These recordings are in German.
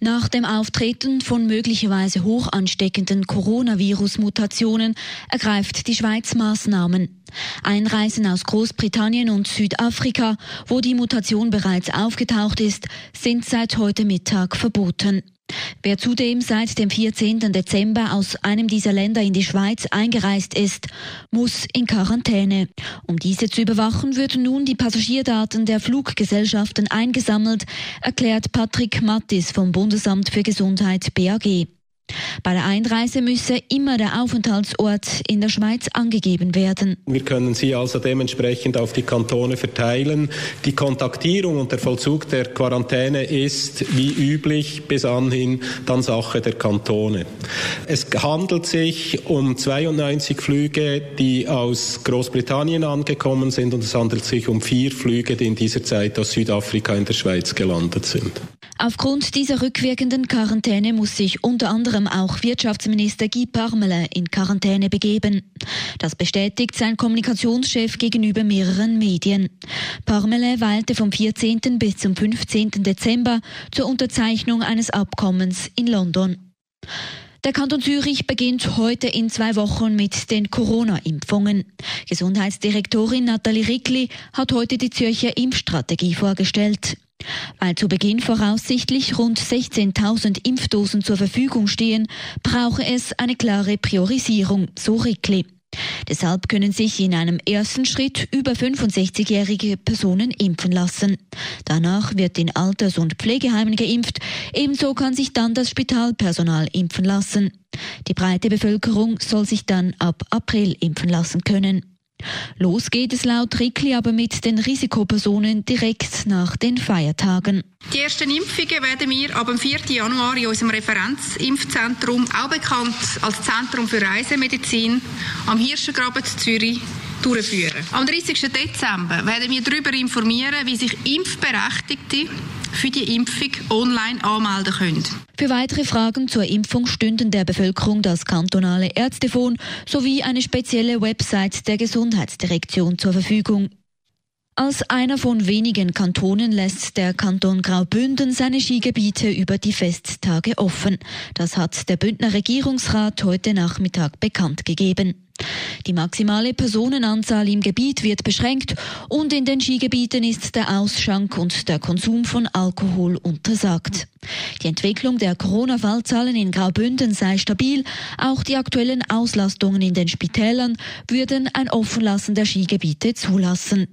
Nach dem Auftreten von möglicherweise hoch ansteckenden Coronavirus-Mutationen ergreift die Schweiz Maßnahmen. Einreisen aus Großbritannien und Südafrika, wo die Mutation bereits aufgetaucht ist, sind seit heute Mittag verboten. Wer zudem seit dem 14. Dezember aus einem dieser Länder in die Schweiz eingereist ist, muss in Quarantäne. Um diese zu überwachen, würden nun die Passagierdaten der Fluggesellschaften eingesammelt, erklärt Patrick Mattis vom Bundesamt für Gesundheit BAG. Bei der Einreise müsse immer der Aufenthaltsort in der Schweiz angegeben werden. Wir können sie also dementsprechend auf die Kantone verteilen. Die Kontaktierung und der Vollzug der Quarantäne ist wie üblich bis anhin dann Sache der Kantone. Es handelt sich um 92 Flüge, die aus Großbritannien angekommen sind und es handelt sich um vier Flüge, die in dieser Zeit aus Südafrika in der Schweiz gelandet sind. Aufgrund dieser rückwirkenden Quarantäne muss sich unter anderem auch Wirtschaftsminister Guy Parmelin in Quarantäne begeben. Das bestätigt sein Kommunikationschef gegenüber mehreren Medien. Parmelin weilte vom 14. bis zum 15. Dezember zur Unterzeichnung eines Abkommens in London. Der Kanton Zürich beginnt heute in zwei Wochen mit den Corona-Impfungen. Gesundheitsdirektorin Nathalie Rickli hat heute die Zürcher Impfstrategie vorgestellt. Weil zu Beginn voraussichtlich rund 16.000 Impfdosen zur Verfügung stehen, brauche es eine klare Priorisierung, so Rickli. Deshalb können sich in einem ersten Schritt über 65-jährige Personen impfen lassen. Danach wird in Alters- und Pflegeheimen geimpft. Ebenso kann sich dann das Spitalpersonal impfen lassen. Die breite Bevölkerung soll sich dann ab April impfen lassen können. Los geht es laut Rickli aber mit den Risikopersonen direkt nach den Feiertagen. Die ersten Impfungen werden wir ab dem 4. Januar in unserem Referenzimpfzentrum, auch bekannt als Zentrum für Reisemedizin, am Hirschengraben Zürich, durchführen. Am 30. Dezember werden wir darüber informieren, wie sich Impfberechtigte für die Impfung online anmelden können. Für weitere Fragen zur Impfung stünden der Bevölkerung das kantonale Ärztefon sowie eine spezielle Website der Gesundheitsdirektion zur Verfügung. Als einer von wenigen Kantonen lässt der Kanton Graubünden seine Skigebiete über die Festtage offen. Das hat der Bündner Regierungsrat heute Nachmittag bekannt gegeben. Die maximale Personenanzahl im Gebiet wird beschränkt und in den Skigebieten ist der Ausschank und der Konsum von Alkohol untersagt. Die Entwicklung der Corona-Fallzahlen in Graubünden sei stabil, auch die aktuellen Auslastungen in den Spitälern würden ein Offenlassen der Skigebiete zulassen.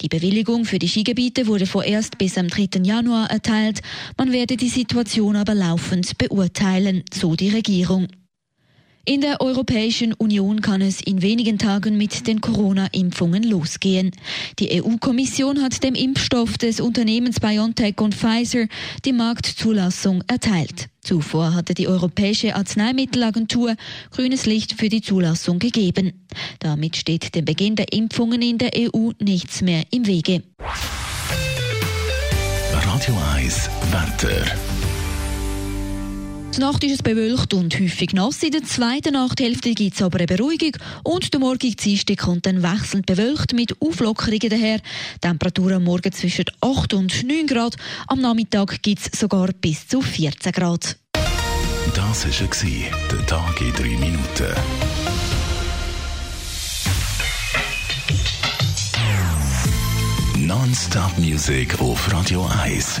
Die Bewilligung für die Skigebiete wurde vorerst bis am 3. Januar erteilt, man werde die Situation aber laufend beurteilen, so die Regierung. In der Europäischen Union kann es in wenigen Tagen mit den Corona-Impfungen losgehen. Die EU-Kommission hat dem Impfstoff des Unternehmens BioNTech und Pfizer die Marktzulassung erteilt. Zuvor hatte die Europäische Arzneimittelagentur grünes Licht für die Zulassung gegeben. Damit steht dem Beginn der Impfungen in der EU nichts mehr im Wege. Radio 1, Wetter. Die Nacht ist es bewölkt und häufig nass. In der zweiten Nachthälfte gibt es aber eine Beruhigung und der morgige Dienstag kommt dann wechselnd bewölkt mit Auflockerungen daher. Temperaturen am Morgen zwischen 8 und 9 Grad. Am Nachmittag gibt es sogar bis zu 14 Grad. Das war der Tag in 3 Minuten. Non-Stop Music auf Radio 1.